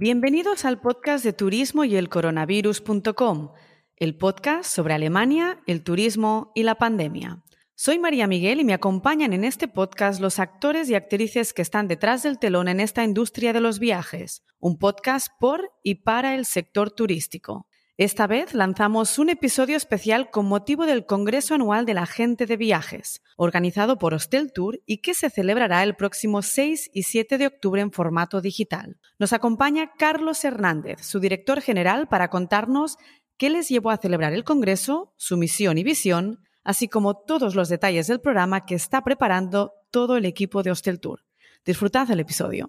Bienvenidos al podcast de turismo y el coronavirus.com, el podcast sobre Alemania, el turismo y la pandemia. Soy María Miguel y me acompañan en este podcast los actores y actrices que están detrás del telón en esta industria de los viajes, un podcast por y para el sector turístico. Esta vez lanzamos un episodio especial con motivo del Congreso Anual de la Gente de Viajes, organizado por Hostel Tour y que se celebrará el próximo 6 y 7 de octubre en formato digital. Nos acompaña Carlos Hernández, su director general, para contarnos qué les llevó a celebrar el Congreso, su misión y visión, así como todos los detalles del programa que está preparando todo el equipo de Hostel Tour. Disfrutad el episodio.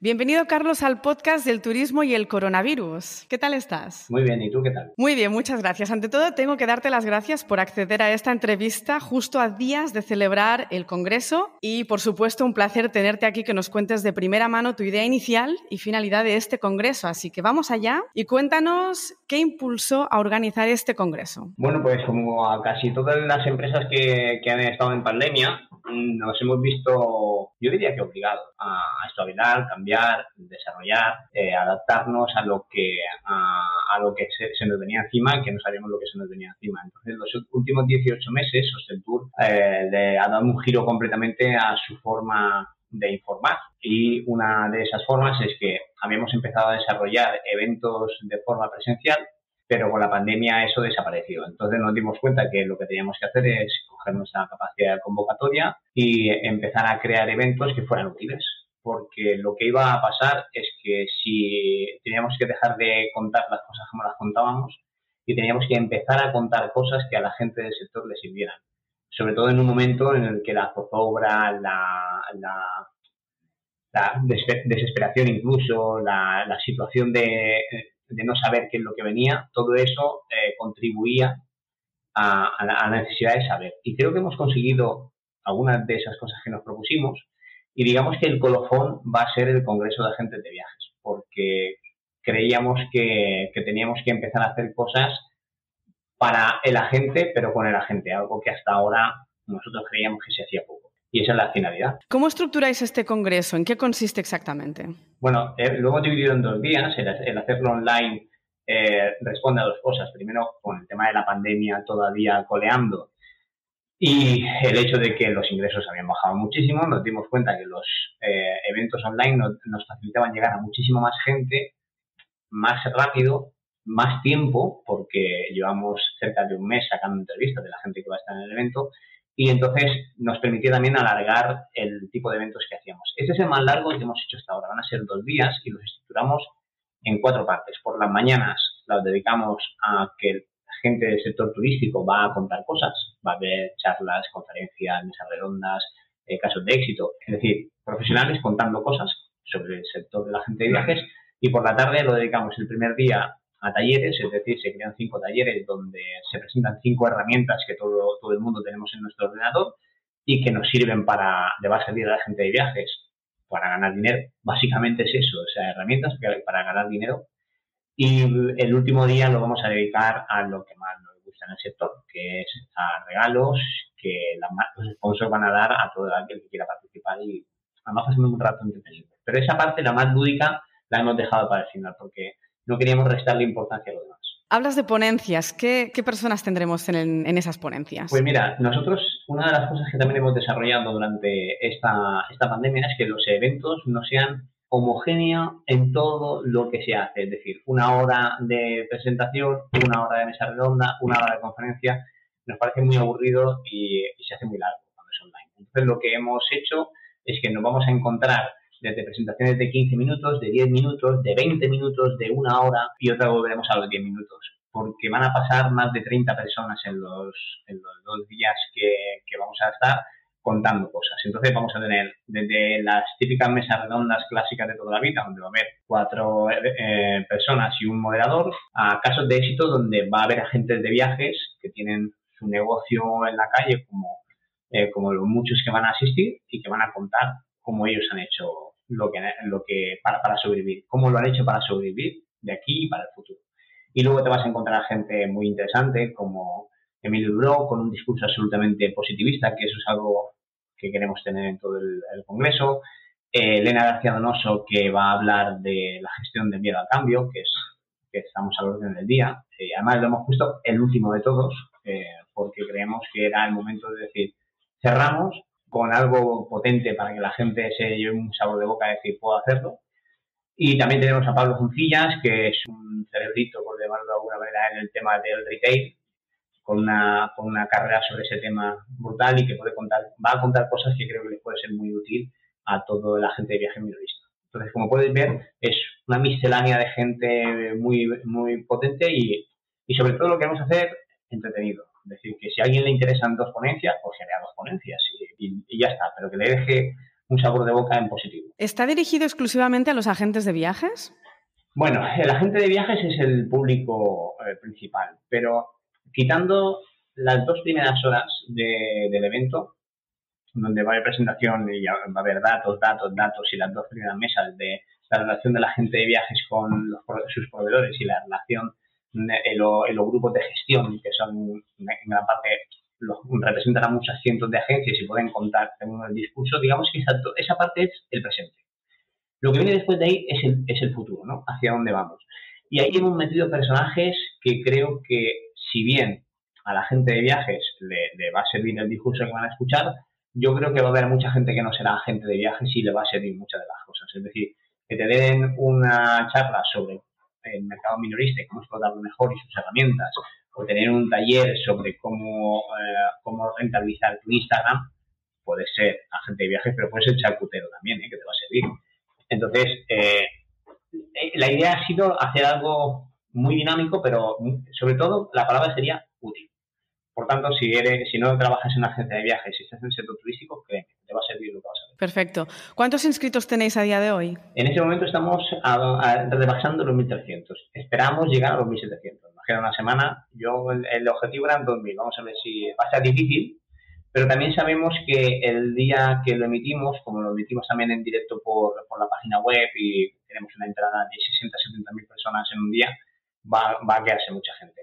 Bienvenido, Carlos, al podcast del turismo y el coronavirus. ¿Qué tal estás? Muy bien, ¿y tú qué tal? Muy bien, muchas gracias. Ante todo, tengo que darte las gracias por acceder a esta entrevista justo a días de celebrar el Congreso y, por supuesto, un placer tenerte aquí que nos cuentes de primera mano tu idea inicial y finalidad de este Congreso. Así que vamos allá y cuéntanos qué impulsó a organizar este Congreso. Bueno, pues como a casi todas las empresas que, que han estado en pandemia, nos hemos visto, yo diría que obligados a, espabilar, cambiar, desarrollar, eh, adaptarnos a lo que, a, lo que se, nos venía encima, que no sabíamos lo que se nos venía encima. Entonces, los últimos 18 meses, Ostentour eh, le ha dado un giro completamente a su forma de informar. Y una de esas formas es que habíamos empezado a desarrollar eventos de forma presencial pero con la pandemia eso desapareció. Entonces nos dimos cuenta que lo que teníamos que hacer es coger nuestra capacidad convocatoria y empezar a crear eventos que fueran útiles. Porque lo que iba a pasar es que si teníamos que dejar de contar las cosas como las contábamos y teníamos que empezar a contar cosas que a la gente del sector les sirvieran. Sobre todo en un momento en el que la zozobra, la, la, la desesperación incluso, la, la situación de de no saber qué es lo que venía, todo eso eh, contribuía a, la, necesidad de saber. Y creo que hemos conseguido algunas de esas cosas que nos propusimos. Y digamos que el colofón va a ser el Congreso de Agentes de Viajes, porque creíamos que, que teníamos que empezar a hacer cosas para el agente, pero con el agente, algo que hasta ahora nosotros creíamos que se hacía poco y esa es la finalidad. ¿Cómo estructuráis este congreso? ¿En qué consiste exactamente? Bueno, eh, lo hemos dividido en dos días. El, hacerlo online eh, responde a dos cosas. Primero, con el tema de la pandemia todavía coleando y el hecho de que los ingresos habían bajado muchísimo, nos dimos cuenta que los eh, eventos online nos, facilitaban llegar a muchísima más gente, más rápido, más tiempo, porque llevamos cerca de un mes sacando entrevistas de la gente que va a estar en el evento, y entonces nos permitió también alargar el tipo de eventos que hacíamos. Este es el más largo que hemos hecho hasta ahora. Van a ser dos días y los estructuramos en cuatro partes. Por las mañanas las dedicamos a que la gente del sector turístico va a contar cosas, va a haber charlas, conferencias, mesas redondas, eh, casos de éxito, es decir, profesionales contando cosas sobre el sector de la gente de viajes. Y por la tarde lo dedicamos el primer día a talleres, es decir, se crean cinco talleres donde se presentan cinco herramientas que todo, todo el mundo tenemos en nuestro ordenador y que nos sirven para, le va a servir a la gente de viajes para ganar dinero. Básicamente es eso, o sea, herramientas para ganar dinero. Y el último día lo vamos a dedicar a lo que más nos gusta en el sector, que es a regalos que los sponsors van a dar a todo aquel que quiera participar y además pasando un rato entretenido. Pero esa parte, la más lúdica, la hemos dejado para el final porque no queríamos restarle importancia a lo demás. Hablas de ponencias. ¿Qué, personas tendremos en, esas ponencias? Pues mira, nosotros, una de las cosas que también hemos desarrollado durante esta, esta pandemia es que los eventos no sean homogéneos en todo lo que se hace. Es decir, una hora de presentación, una hora de mesa redonda, una hora de conferencia. Nos parece muy aburrido y, y se hace muy largo cuando es online. Entonces, lo que hemos hecho es que nos vamos a encontrar desde presentaciones de 15 minutos, de 10 minutos, de 20 minutos, de una hora y otra volveremos a los 10 minutos. Porque van a pasar más de 30 personas en los, en los dos días que, vamos a estar contando cosas. Entonces vamos a tener desde las típicas mesas redondas clásicas de toda la vida, donde va a haber cuatro eh, personas y un moderador, a casos de éxito donde va a haber agentes de viajes que tienen su negocio en la calle como, eh, como los muchos que van a asistir y que van a contar cómo ellos han hecho lo que, lo que para, para sobrevivir, cómo lo han hecho para sobrevivir de aquí y para el futuro. Y luego te vas a encontrar gente muy interesante como Emilio Duro con un discurso absolutamente positivista, que eso es algo que queremos tener en todo el, congreso. Eh, Elena García Donoso, que va a hablar de la gestión del miedo al cambio, que es que estamos al orden del día. Eh, además, lo hemos puesto el último de todos, eh, porque creemos que era el momento de decir, cerramos con algo potente para que la gente se lleve un sabor de boca y decir, puedo hacerlo. Y también tenemos a Pablo Zuncillas, que es un cerebrito, por llamarlo de alguna manera, en el tema del retail, con una, con una carrera sobre ese tema brutal y que puede contar, va a contar cosas que creo que les puede ser muy útil a toda la gente de viaje minorista. Entonces, como puedes ver, es una miscelánea de gente muy, muy potente y, y sobre todo lo que vamos a hacer entretenido. Es decir, que si a alguien le interesan dos ponencias, pues genera dos ponencias y, y, ya está, pero que le deje un sabor de boca en positivo. ¿Está dirigido exclusivamente a los agentes de viajes? Bueno, el agente de viajes es el público eh, principal, pero quitando las dos primeras horas del evento, donde va a haber presentación y va a haber datos, datos, datos y las dos primeras mesas de la relación de la gente de viajes con sus proveedores y la relación en, los grupos de gestión, que son en gran parte los, representan a muchas cientos de agencias y pueden contar en el discurso, digamos que esa, esa parte es el presente. Lo que viene después de ahí es el, es el futuro, ¿no? Hacia dónde vamos. Y ahí hemos metido personajes que creo que, si bien a la gente de viajes le, le va a servir el discurso que van a escuchar, yo creo que va a haber mucha gente que no será agente de viajes y le va a servir muchas de las cosas. Es decir, que te den una charla sobre el mercado minorista y cómo explotarlo mejor y sus herramientas, o tener un taller sobre cómo, eh, cómo rentabilizar tu Instagram, puede ser agente de viajes, pero puede ser charcutero también, ¿eh? que te va a servir. Entonces, eh, la idea ha sido hacer algo muy dinámico, pero sobre todo la palabra sería útil. Por tanto, si, eres, si no trabajas en una agencia de viajes, si estás en el sector turístico, créeme, Perfecto. ¿Cuántos inscritos tenéis a día de hoy? En este momento estamos rebasando los 1.300. Esperamos llegar a los 1.700. Nos queda una semana. Yo, el, objetivo era 2.000. Vamos a ver si va a ser difícil, pero también sabemos que el día que lo emitimos, como lo emitimos también en directo por, por la página web y tenemos una entrada de 60 70 personas en un día, va, va, a quedarse mucha gente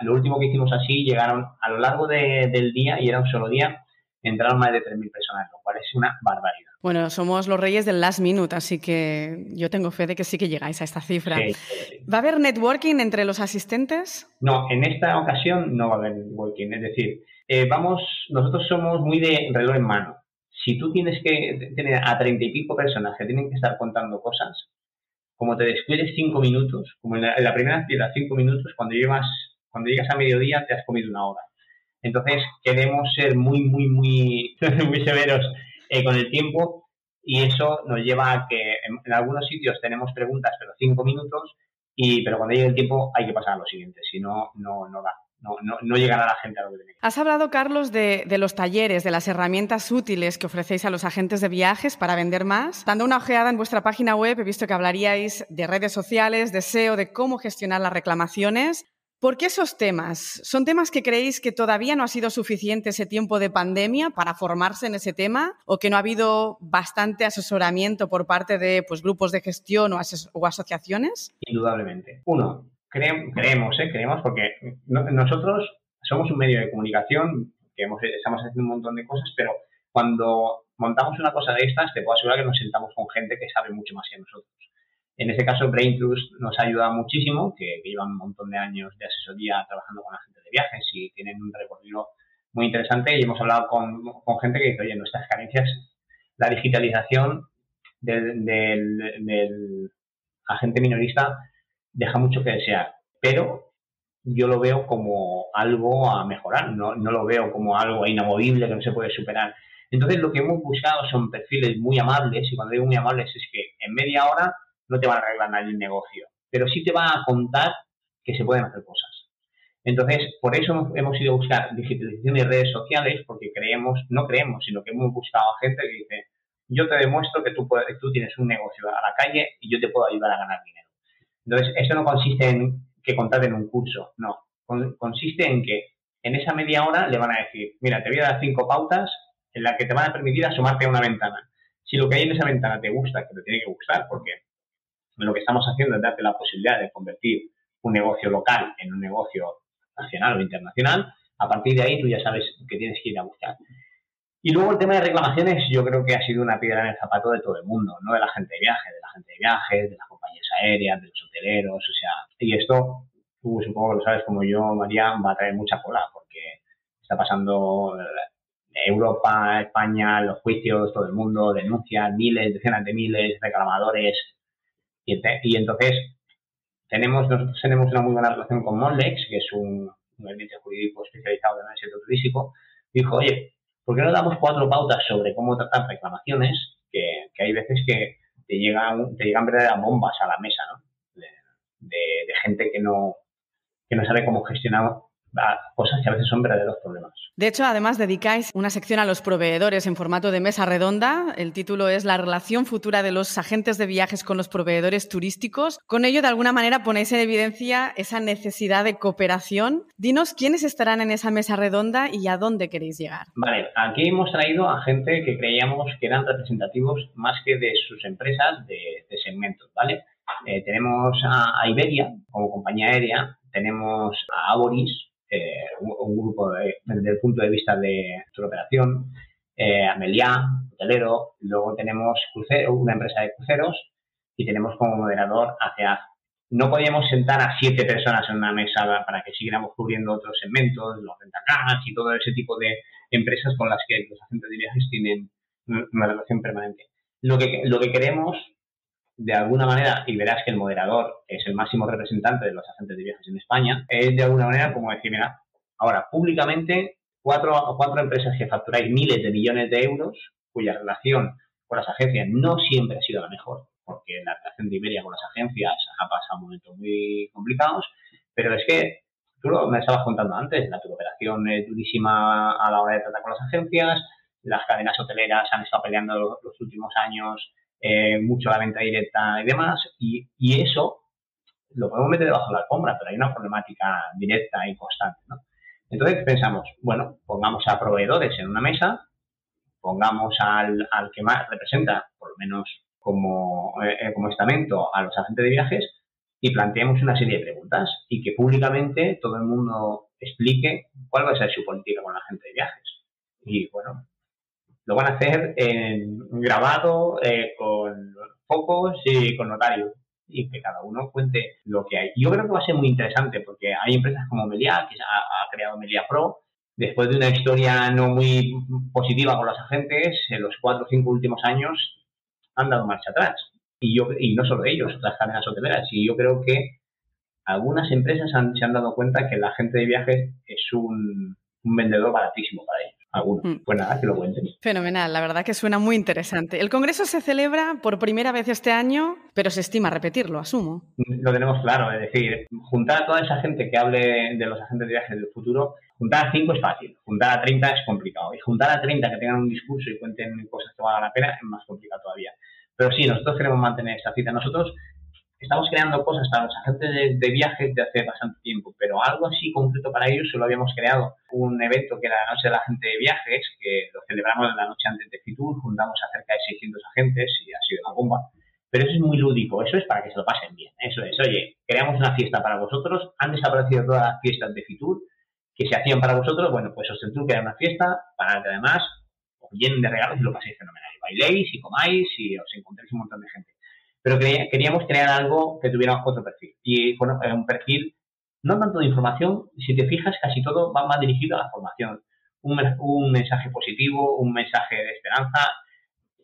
lo último que hicimos así, llegaron a lo largo del día, y era un solo día, entraron más de 3.000 personas, lo cual es una barbaridad. Bueno, somos los reyes del last minute, así que yo tengo fe de que sí que llegáis a esta cifra. ¿Va a haber networking entre los asistentes? No, en esta ocasión no va a haber networking. Es decir, eh, vamos, nosotros somos muy de reloj en mano. Si tú tienes que tener a treinta y pico personas que tienen que estar contando cosas, como te descuides cinco minutos, como en la, en la primera actividad cinco minutos, cuando llevas cuando llegas a mediodía te has comido una hora. Entonces queremos ser muy, muy, muy, muy severos eh, con el tiempo y eso nos lleva a que en, algunos sitios tenemos preguntas, pero cinco minutos, y, pero cuando llegue el tiempo hay que pasar a lo siguiente, si no, no, no da. No, no, no, llegará la gente a lo que tiene. Has hablado, Carlos, de, de, los talleres, de las herramientas útiles que ofrecéis a los agentes de viajes para vender más. Dando una ojeada en vuestra página web, he visto que hablaríais de redes sociales, de SEO, de cómo gestionar las reclamaciones. ¿Por qué esos temas? ¿Son temas que creéis que todavía no ha sido suficiente ese tiempo de pandemia para formarse en ese tema o que no ha habido bastante asesoramiento por parte de pues, grupos de gestión o, asociaciones? Indudablemente. Uno, creemos, ¿eh? creemos porque nosotros somos un medio de comunicación que estamos haciendo un montón de cosas, pero cuando montamos una cosa de estas, te puedo asegurar que nos sentamos con gente que sabe mucho más que nosotros. En este caso, Brain Trust nos ha ayudado muchísimo, que, llevan un montón de años de asesoría trabajando con la gente de viajes y tienen un recorrido muy interesante y hemos hablado con, gente que dice, oye, nuestras carencias, la digitalización del, del, agente minorista deja mucho que desear, pero yo lo veo como algo a mejorar, no, no lo veo como algo inamovible que no se puede superar. Entonces, lo que hemos buscado son perfiles muy amables, y cuando digo muy amables es que en media hora no te va a arreglar nadie el negocio, pero sí te va a contar que se pueden hacer cosas. Entonces, por eso hemos ido a buscar digitalización y redes sociales, porque creemos, no creemos, sino que hemos buscado a gente que dice, yo te demuestro que tú, puedes, tú tienes un negocio a la calle y yo te puedo ayudar a ganar dinero. Entonces, esto no consiste en que en un curso, no. consiste en que en esa media hora le van a decir, mira, te voy a dar cinco pautas en las que te van a permitir asomarte a una ventana. Si lo que hay en esa ventana te gusta, que te tiene que gustar, porque lo que estamos haciendo es darte la posibilidad de convertir un negocio local en un negocio nacional o internacional. A partir de ahí tú ya sabes que tienes que ir a buscar. Y luego el tema de reclamaciones, yo creo que ha sido una piedra en el zapato de todo el mundo, no de la gente de viaje, de la gente de viajes, de las compañías aéreas, de los hoteleros, o sea, y esto, tú supongo que lo sabes como yo, María, va a traer mucha cola, porque está pasando Europa, España, los juicios, todo el mundo, denuncias, miles, decenas de miles, reclamadores, y, y entonces tenemos, nosotros tenemos una muy buena relación con Monlex, que es un, un jurídico especializado en el sector turístico, dijo, oye, ¿por qué no damos cuatro pautas sobre cómo tratar reclamaciones? Que, que hay veces que te llegan, te llegan verdaderas bombas a la mesa, ¿no? De, de, de gente que no, que no sabe cómo gestionar cosas que a veces son verdaderos problemas. De hecho, además dedicáis una sección a los proveedores en formato de mesa redonda. El título es La relación futura de los agentes de viajes con los proveedores turísticos. Con ello, de alguna manera, ponéis en evidencia esa necesidad de cooperación. Dinos quiénes estarán en esa mesa redonda y a dónde queréis llegar. Vale, aquí hemos traído a gente que creíamos que eran representativos más que de sus empresas de, de segmentos, ¿vale? Eh, tenemos a, a Iberia como compañía aérea, tenemos a Aboris eh, un, grupo desde el punto de vista de su operación, eh, Amelia, hotelero, luego tenemos crucero, una empresa de cruceros y tenemos como moderador hacia no podíamos sentar a siete personas en una mesa para que siguiéramos cubriendo otros segmentos, los rentacars y todo ese tipo de empresas con las que los agentes de viajes tienen una relación permanente. Lo que, lo que queremos, de alguna manera, y verás que el moderador es el máximo representante de los agentes de viajes en España, es de alguna manera como decir, mira, ahora públicamente cuatro, cuatro empresas que facturáis miles de millones de euros, cuya relación con las agencias no siempre ha sido la mejor, porque la relación de Iberia con las agencias ha pasado momentos muy complicados, pero es que tú lo, me estabas contando antes, la tu operación es durísima a la hora de tratar con las agencias, las cadenas hoteleras han estado peleando los últimos años eh, mucho la venta directa y demás, y, y, eso lo podemos meter debajo de la alfombra, pero hay una problemática directa y constante, ¿no? Entonces pensamos, bueno, pongamos a proveedores en una mesa, pongamos al, al que más representa, por lo menos como, eh, como estamento, a los agentes de viajes y planteemos una serie de preguntas y que públicamente todo el mundo explique cuál va a ser su política con la gente de viajes. Y bueno, lo van a hacer en grabado, eh, con focos y con notario y que cada uno cuente lo que hay. Yo creo que va a ser muy interesante porque hay empresas como Melia, que ha, creado Melia Pro, después de una historia no muy positiva con los agentes, en los cuatro o cinco últimos años han dado marcha atrás. Y, yo, y no solo ellos, otras cadenas hoteleras. Y yo creo que algunas empresas han, se han dado cuenta que el agente de viajes es un vendedor baratísimo para ellos algunos. Mm. Pues nada, que lo cuenten. Fenomenal, la verdad que suena muy interesante. El Congreso se celebra por primera vez este año, pero se estima repetirlo, asumo. Lo tenemos claro, es decir, juntar a toda esa gente que hable de los agentes de viajes del futuro, juntar a 5 es fácil, juntar a 30 es complicado, y juntar a 30 que tengan un discurso y cuenten cosas que valgan la pena es más complicado todavía. Pero sí, nosotros queremos mantener esta cita. Nosotros estamos creando cosas para los agentes de, viajes de hace bastante tiempo, pero algo así concreto para ellos solo habíamos creado un evento que era la Noche de la Gente de Viajes, que lo celebramos la noche antes de Fitur, juntamos a cerca de 600 agentes y ha sido una bomba. Pero eso es muy lúdico, eso es para que se lo pasen bien. Eso es, oye, creamos una fiesta para vosotros, han desaparecido todas las fiestas de Fitur que se hacían para vosotros, bueno, pues os que era una fiesta para que además os llenen de regalos y lo paséis fenomenal. Y bailéis y comáis y os encontréis un montón de gente pero queríamos crear algo que tuviera otro perfil. Y bueno, un perfil no tanto de información, si te fijas, casi todo va más dirigido a la formación. Un, un mensaje positivo, un mensaje de esperanza.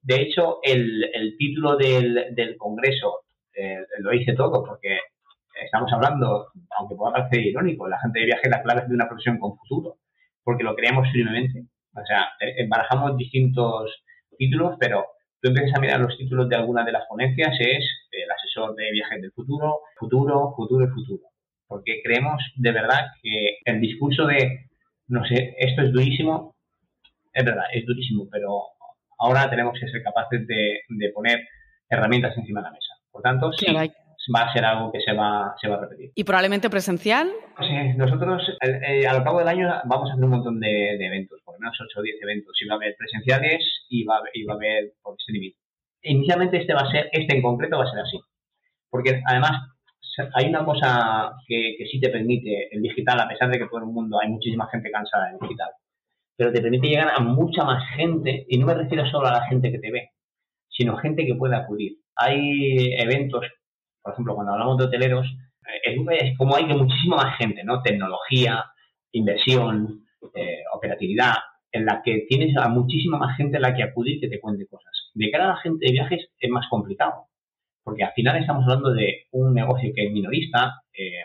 De hecho, el, el título del, del Congreso eh, lo dice todo, porque estamos hablando, aunque pueda parecer irónico, la gente de viaje la clave es de una profesión con futuro, porque lo creamos firmemente. O sea, eh, barajamos distintos títulos, pero tú empiezas a mirar los títulos de alguna de las ponencias, es el asesor de viajes del futuro, futuro, futuro y futuro. Porque creemos de verdad que el discurso de, no sé, esto es durísimo, es verdad, es durísimo, pero ahora tenemos que ser capaces de, de poner herramientas encima de la mesa. Por tanto, sí, va a ser algo que se va, se va a repetir. ¿Y probablemente presencial? Sí, nosotros eh, a lo largo del año vamos a hacer un montón de, de, eventos, menos 8 o 10 eventos. Y va a haber presenciales y va, y va a haber por streaming. Inicialmente este va a ser, este en concreto va a ser así. Porque además hay una cosa que, que sí te permite el digital, a pesar de que todo el mundo hay muchísima gente cansada del digital. pero te permite llegar a mucha más gente, y no me refiero solo a la gente que te ve, sino gente que pueda acudir. Hay eventos, por ejemplo, cuando hablamos de hoteleros, eh, es como hay que muchísima más gente, ¿no? Tecnología, inversión, eh, operatividad, en la que tienes a muchísima más gente a la que acudir que te cuente cosas. De cara a la gente de viajes es más complicado, porque al final estamos hablando de un negocio que es minorista, eh,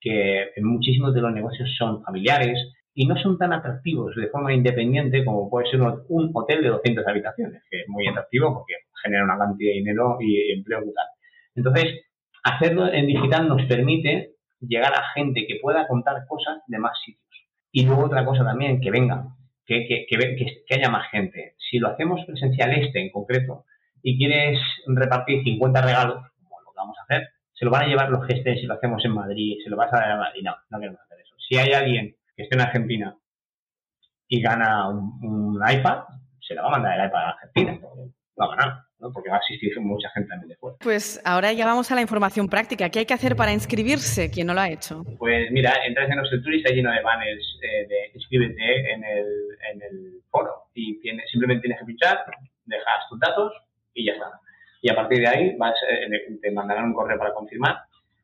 que muchísimos de los negocios son familiares, y no son tan atractivos de forma independiente como puede ser un hotel de 200 habitaciones, que es muy atractivo porque genera una cantidad de dinero y empleo brutal. Entonces, hacerlo en digital nos permite llegar a gente que pueda contar cosas de más sitios. Y luego otra cosa también, que venga, que, que, que, que haya más gente. Si lo hacemos presencial este en concreto y quieres repartir 50 regalos, como lo vamos a hacer, se lo van a llevar los gestes si lo hacemos en Madrid, se lo vas a dar a Madrid. No, no queremos hacer eso. Si hay alguien que esté en Argentina y gana un, iPad, se le va a mandar el iPad a Argentina. Va a ganar, ¿no? porque va a existir mucha gente también de fuera. Pues ahora ya vamos a la información práctica. ¿Qué hay que hacer para inscribirse quien no lo ha hecho? Pues mira, entras en nuestro tour y está lleno de banners eh, de inscríbete en el, en el foro y tiene, simplemente tienes que pinchar, dejas tus datos y ya está. Y a partir de ahí vas, eh, te mandarán un correo para confirmar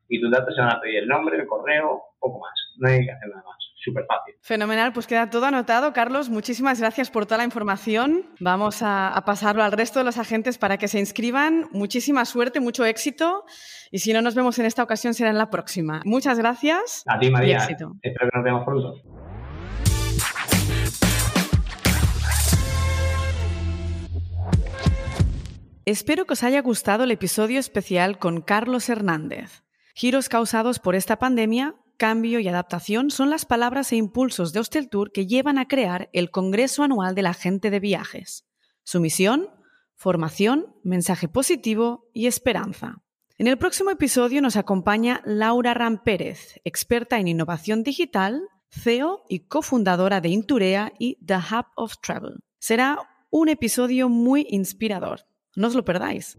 y tus datos se van a pedir el nombre, el correo, poco más. No hay que hacer nada más. Súper fácil. Fenomenal, pues queda todo anotado. Carlos, muchísimas gracias por toda la información. Vamos a, pasarlo al resto de los agentes para que se inscriban. Muchísima suerte, mucho éxito. Y si no nos vemos en esta ocasión, será en la próxima. Muchas gracias. A ti, María. Espero que nos veamos pronto. Espero que os haya gustado el episodio especial con Carlos Hernández. Giros causados por esta pandemia, cambio y adaptación son las palabras e impulsos de Hostel Tour que llevan a crear el Congreso Anual de la Gente de Viajes. Su misión, formación, mensaje positivo y esperanza. En el próximo episodio nos acompaña Laura Rampérez, experta en innovación digital, CEO y cofundadora de Inturea y The Hub of Travel. Será un episodio muy inspirador. No os lo perdáis.